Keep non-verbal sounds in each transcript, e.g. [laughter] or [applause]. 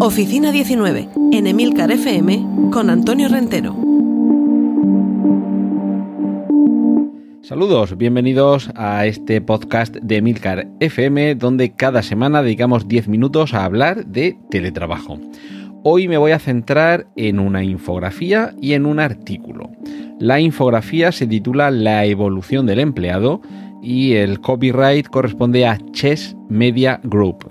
Oficina 19, en Emilcar FM, con Antonio Rentero. Saludos, bienvenidos a este podcast de Emilcar FM, donde cada semana dedicamos 10 minutos a hablar de teletrabajo. Hoy me voy a centrar en una infografía y en un artículo. La infografía se titula La evolución del empleado y el copyright corresponde a Chess Media Group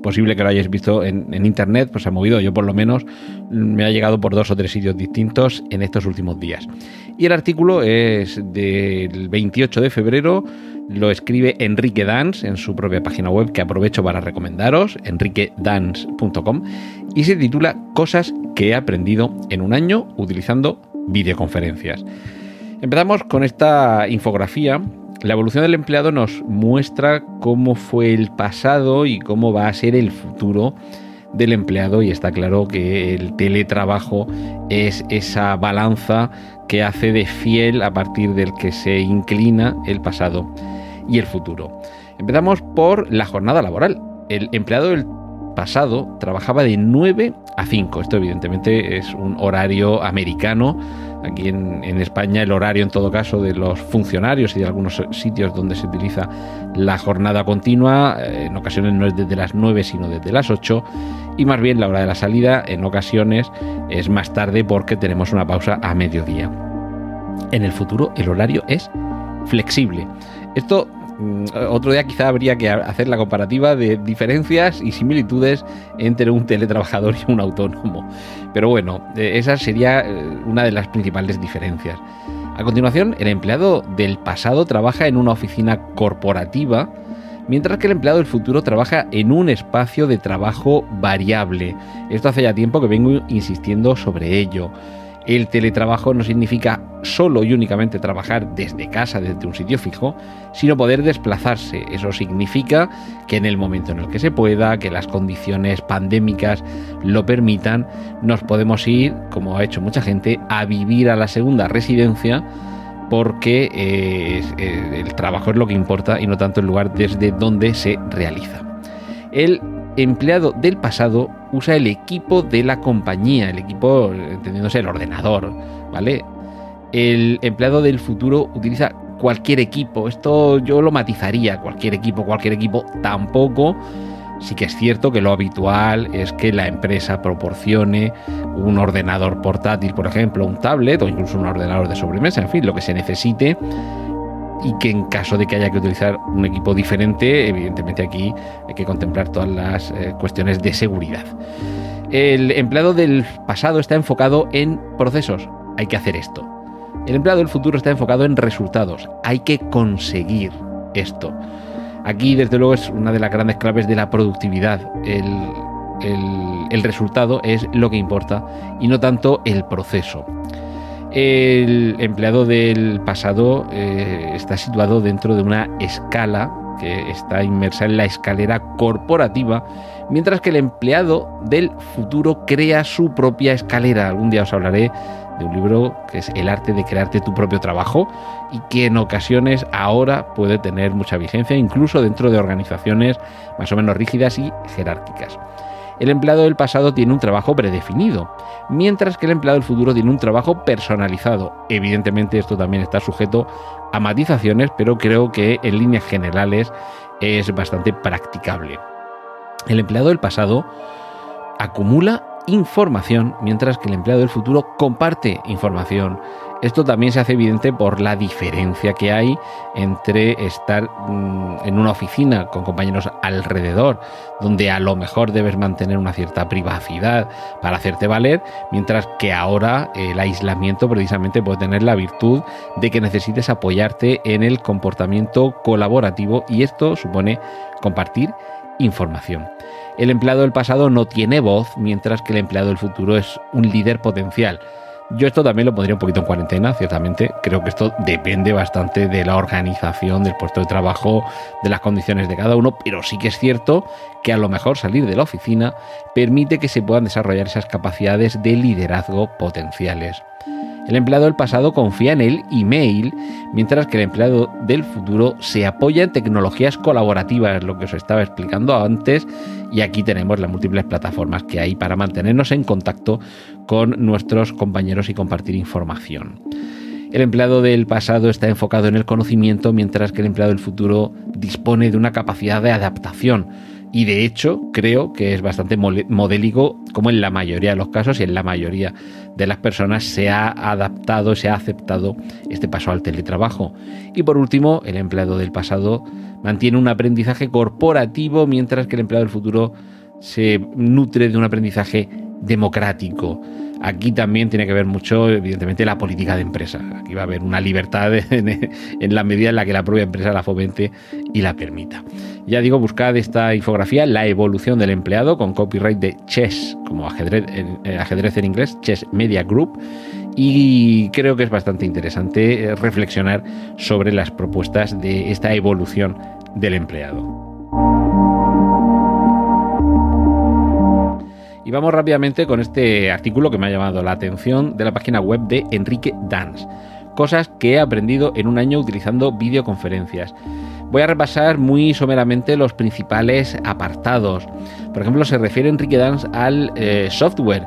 posible que lo hayáis visto en, internet, pues se ha movido, yo por lo menos me ha llegado por dos o tres sitios distintos en estos últimos días. Y el artículo es del 28 de febrero, lo escribe Enrique Dans en su propia página web que aprovecho para recomendaros, enriquedance.com, y se titula Cosas que he aprendido en un año utilizando videoconferencias. Empezamos con esta infografía la evolución del empleado nos muestra cómo fue el pasado y cómo va a ser el futuro del empleado y está claro que el teletrabajo es esa balanza que hace de fiel a partir del que se inclina el pasado y el futuro. Empezamos por la jornada laboral. El empleado del pasado trabajaba de 9 a 5. Esto evidentemente es un horario americano Aquí en, España el horario en todo caso de los funcionarios y de algunos sitios donde se utiliza la jornada continua, eh, en ocasiones no es desde las 9 sino desde las 8 y más bien la hora de la salida en ocasiones es más tarde porque tenemos una pausa a mediodía. En el futuro el horario es flexible. Esto otro día quizá habría que hacer la comparativa de diferencias y similitudes entre un teletrabajador [laughs] y un autónomo. Pero bueno, eh, esa sería eh, una de las principales diferencias. A continuación, el empleado del pasado trabaja en una oficina corporativa, mientras que el empleado del futuro trabaja en un espacio de trabajo variable. Esto hace ya tiempo que vengo insistiendo sobre ello. El teletrabajo no significa solo y únicamente trabajar desde casa, desde un sitio fijo, sino poder desplazarse. Eso significa que en el momento en el que se pueda, que las condiciones pandémicas lo permitan, nos podemos ir, como ha hecho mucha gente, a vivir a la segunda residencia porque eh, eh, el trabajo es lo que importa y no tanto el lugar desde donde se realiza. El empleado del pasado usa el equipo de la compañía, el equipo, entendiéndose el ordenador, ¿vale? El empleado del futuro utiliza cualquier equipo. Esto yo lo matizaría, cualquier equipo, cualquier equipo tampoco. Sí que es cierto que lo habitual es que la empresa proporcione un ordenador portátil, por ejemplo, un tablet o incluso un ordenador de sobremesa, en fin, lo que se necesite y que en caso de que haya que utilizar un equipo diferente, evidentemente aquí hay que contemplar todas las eh, cuestiones de seguridad. El empleado del pasado está enfocado en procesos, hay que hacer esto. El empleado del futuro está enfocado en resultados, hay que conseguir esto. Aquí, desde luego, es una de las grandes claves de la productividad. el resultado es lo que importa y no tanto el proceso. El empleado del pasado eh, está situado dentro de una escala que está inmersa en la escalera corporativa, mientras que el empleado del futuro crea su propia escalera. Algún día os hablaré de un libro que es El arte de crearte tu propio trabajo y que en ocasiones ahora puede tener mucha vigencia, incluso dentro de organizaciones más o menos rígidas y jerárquicas. El empleado del pasado tiene un trabajo predefinido, mientras que el empleado del futuro tiene un trabajo personalizado. Evidentemente esto también está sujeto a matizaciones, pero creo que en líneas generales es bastante practicable. El empleado del pasado acumula información, mientras que el empleado del futuro comparte información. Esto también se hace evidente por la diferencia que hay entre estar mm, en una oficina con compañeros alrededor, donde a lo mejor debes mantener una cierta privacidad para hacerte valer, mientras que ahora el aislamiento precisamente puede tener la virtud de que necesites apoyarte en el comportamiento colaborativo y esto supone compartir información. El empleado del pasado no tiene voz, mientras que el empleado del futuro es un líder potencial. Yo esto también lo pondría un poquito en cuarentena, ciertamente. Creo que esto depende bastante de la organización del puesto de trabajo, de las condiciones de cada uno, pero sí que es cierto que a lo mejor salir de la oficina permite que se puedan desarrollar esas capacidades de liderazgo potenciales. El empleado del pasado confía en el email, mientras que el empleado del futuro se apoya en tecnologías colaborativas, lo que os estaba explicando antes, y aquí tenemos las múltiples plataformas que hay para mantenernos en contacto con nuestros compañeros y compartir información. El empleado del pasado está enfocado en el conocimiento, mientras que el empleado del futuro dispone de una capacidad de adaptación y de hecho, creo que es bastante modélico, como en la mayoría de los casos y en la mayoría de las personas se ha adaptado, se ha aceptado este paso al teletrabajo. Y por último, el empleado del pasado mantiene un aprendizaje corporativo, mientras que el empleado del futuro se nutre de un aprendizaje democrático. Aquí también tiene que ver mucho, evidentemente, la política de empresa. Aquí va a haber una libertad [laughs] en, la medida en la que la propia empresa la fomente y la permita. Ya digo, buscad esta infografía, la evolución del empleado, con copyright de Chess, como ajedrez en, eh, ajedrez en inglés, Chess Media Group. Y creo que es bastante interesante eh, reflexionar sobre las propuestas de esta evolución del empleado. Vamos rápidamente con este artículo que me ha llamado la atención de la página web de Enrique Dance. Cosas que he aprendido en un año utilizando videoconferencias. Voy a repasar muy someramente los principales apartados. Por ejemplo, se refiere Enrique Dance al eh, software.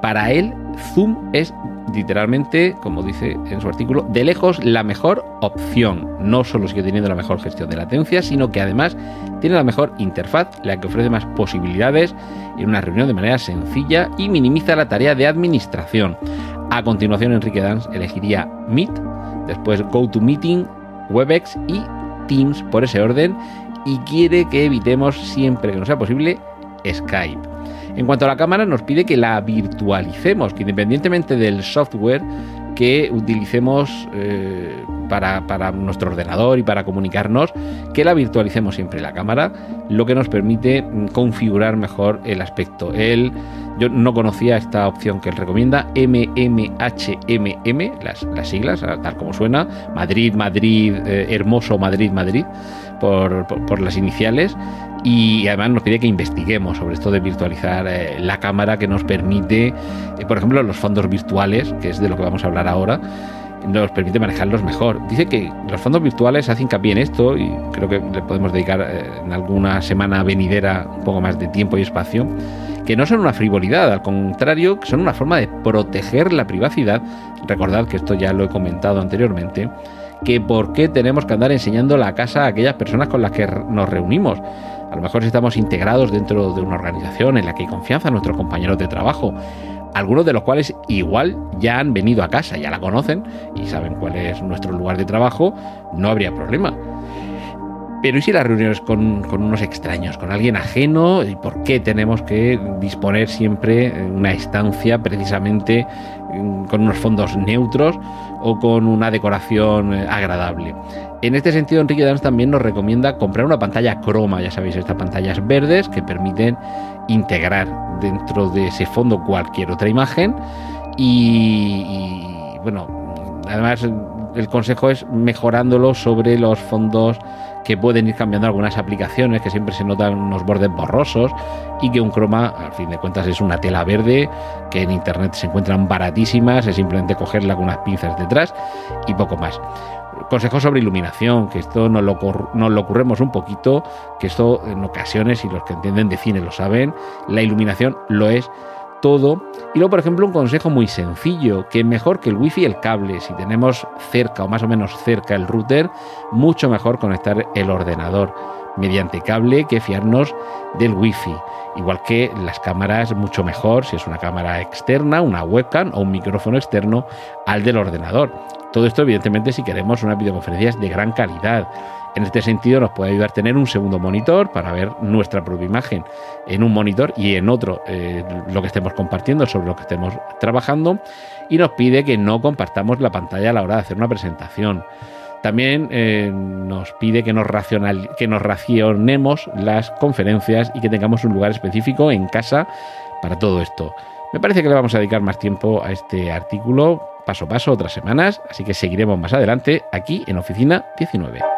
Para él, Zoom es literalmente, como dice en su artículo, de lejos la mejor opción. No solo sigue teniendo la mejor gestión de latencia, sino que además tiene la mejor interfaz, la que ofrece más posibilidades en una reunión de manera sencilla y minimiza la tarea de administración. A continuación, Enrique Dance elegiría Meet, después GoToMeeting, Webex y Teams por ese orden y quiere que evitemos siempre que no sea posible Skype. En cuanto a la cámara, nos pide que la virtualicemos, que independientemente del software que utilicemos eh, para, nuestro ordenador y para comunicarnos, que la virtualicemos siempre la cámara, lo que nos permite mm, configurar mejor el aspecto. Él, yo no conocía esta opción que él recomienda, MMHMM, las, las siglas, tal como suena, Madrid, Madrid, eh, hermoso Madrid, Madrid, por, por las iniciales y además nos pide que investiguemos sobre esto de virtualizar eh, la cámara que nos permite, eh, por ejemplo, los fondos virtuales, que es de lo que vamos a hablar ahora, nos permite manejarlos mejor. Dice que los fondos virtuales hacen hincapié en esto y creo que le podemos dedicar eh, en alguna semana venidera un poco más de tiempo y espacio, que no son una frivolidad, al contrario, que son una forma de proteger la privacidad. Recordad que esto ya lo he comentado anteriormente que por qué tenemos que andar enseñando la casa a aquellas personas con las que nos reunimos. A lo mejor estamos integrados dentro de una organización en la que hay confianza nuestros compañeros de trabajo, algunos de los cuales igual ya han venido a casa, ya la conocen y saben cuál es nuestro lugar de trabajo, no habría problema. Pero ¿y si las reuniones con, con, unos extraños, con alguien ajeno? ¿Y por qué tenemos que disponer siempre una estancia precisamente mm, con unos fondos neutros o con una decoración eh, agradable? En este sentido, Enrique Dans también nos recomienda comprar una pantalla croma, ya sabéis, estas pantallas verdes que permiten integrar dentro de ese fondo cualquier otra imagen y, bueno, además el consejo es mejorándolo sobre los fondos que pueden ir cambiando algunas aplicaciones, que siempre se notan unos bordes borrosos y que un croma, al fin de cuentas, es una tela verde que en internet se encuentran baratísimas, es simplemente cogerla con unas pinzas detrás y poco más. Consejos sobre iluminación, que esto nos lo, nos lo un poquito, que esto en ocasiones, y los que entienden de cine lo saben, la iluminación lo es todo. Y luego, por ejemplo, un consejo muy sencillo, que mejor que el wifi el cable, si tenemos cerca o más o menos cerca el router, mucho mejor conectar el ordenador. mediante cable que fiarnos del wifi. Igual que las cámaras, mucho mejor si es una cámara externa, una webcam o un micrófono externo al del ordenador. Todo esto, evidentemente, si queremos unas videoconferencias de gran calidad. En este sentido, nos puede ayudar tener un segundo monitor para ver nuestra propia imagen en un monitor y en otro eh, lo que estemos compartiendo sobre lo que estemos trabajando. Y nos pide que no compartamos la pantalla a la hora de hacer una presentación. También eh, nos pide que nos, racional, que nos racionemos las conferencias y que tengamos un lugar específico en casa para todo esto. Me parece que le vamos a dedicar más tiempo a este artículo paso a paso otras semanas, así que seguiremos más adelante aquí en Oficina 19.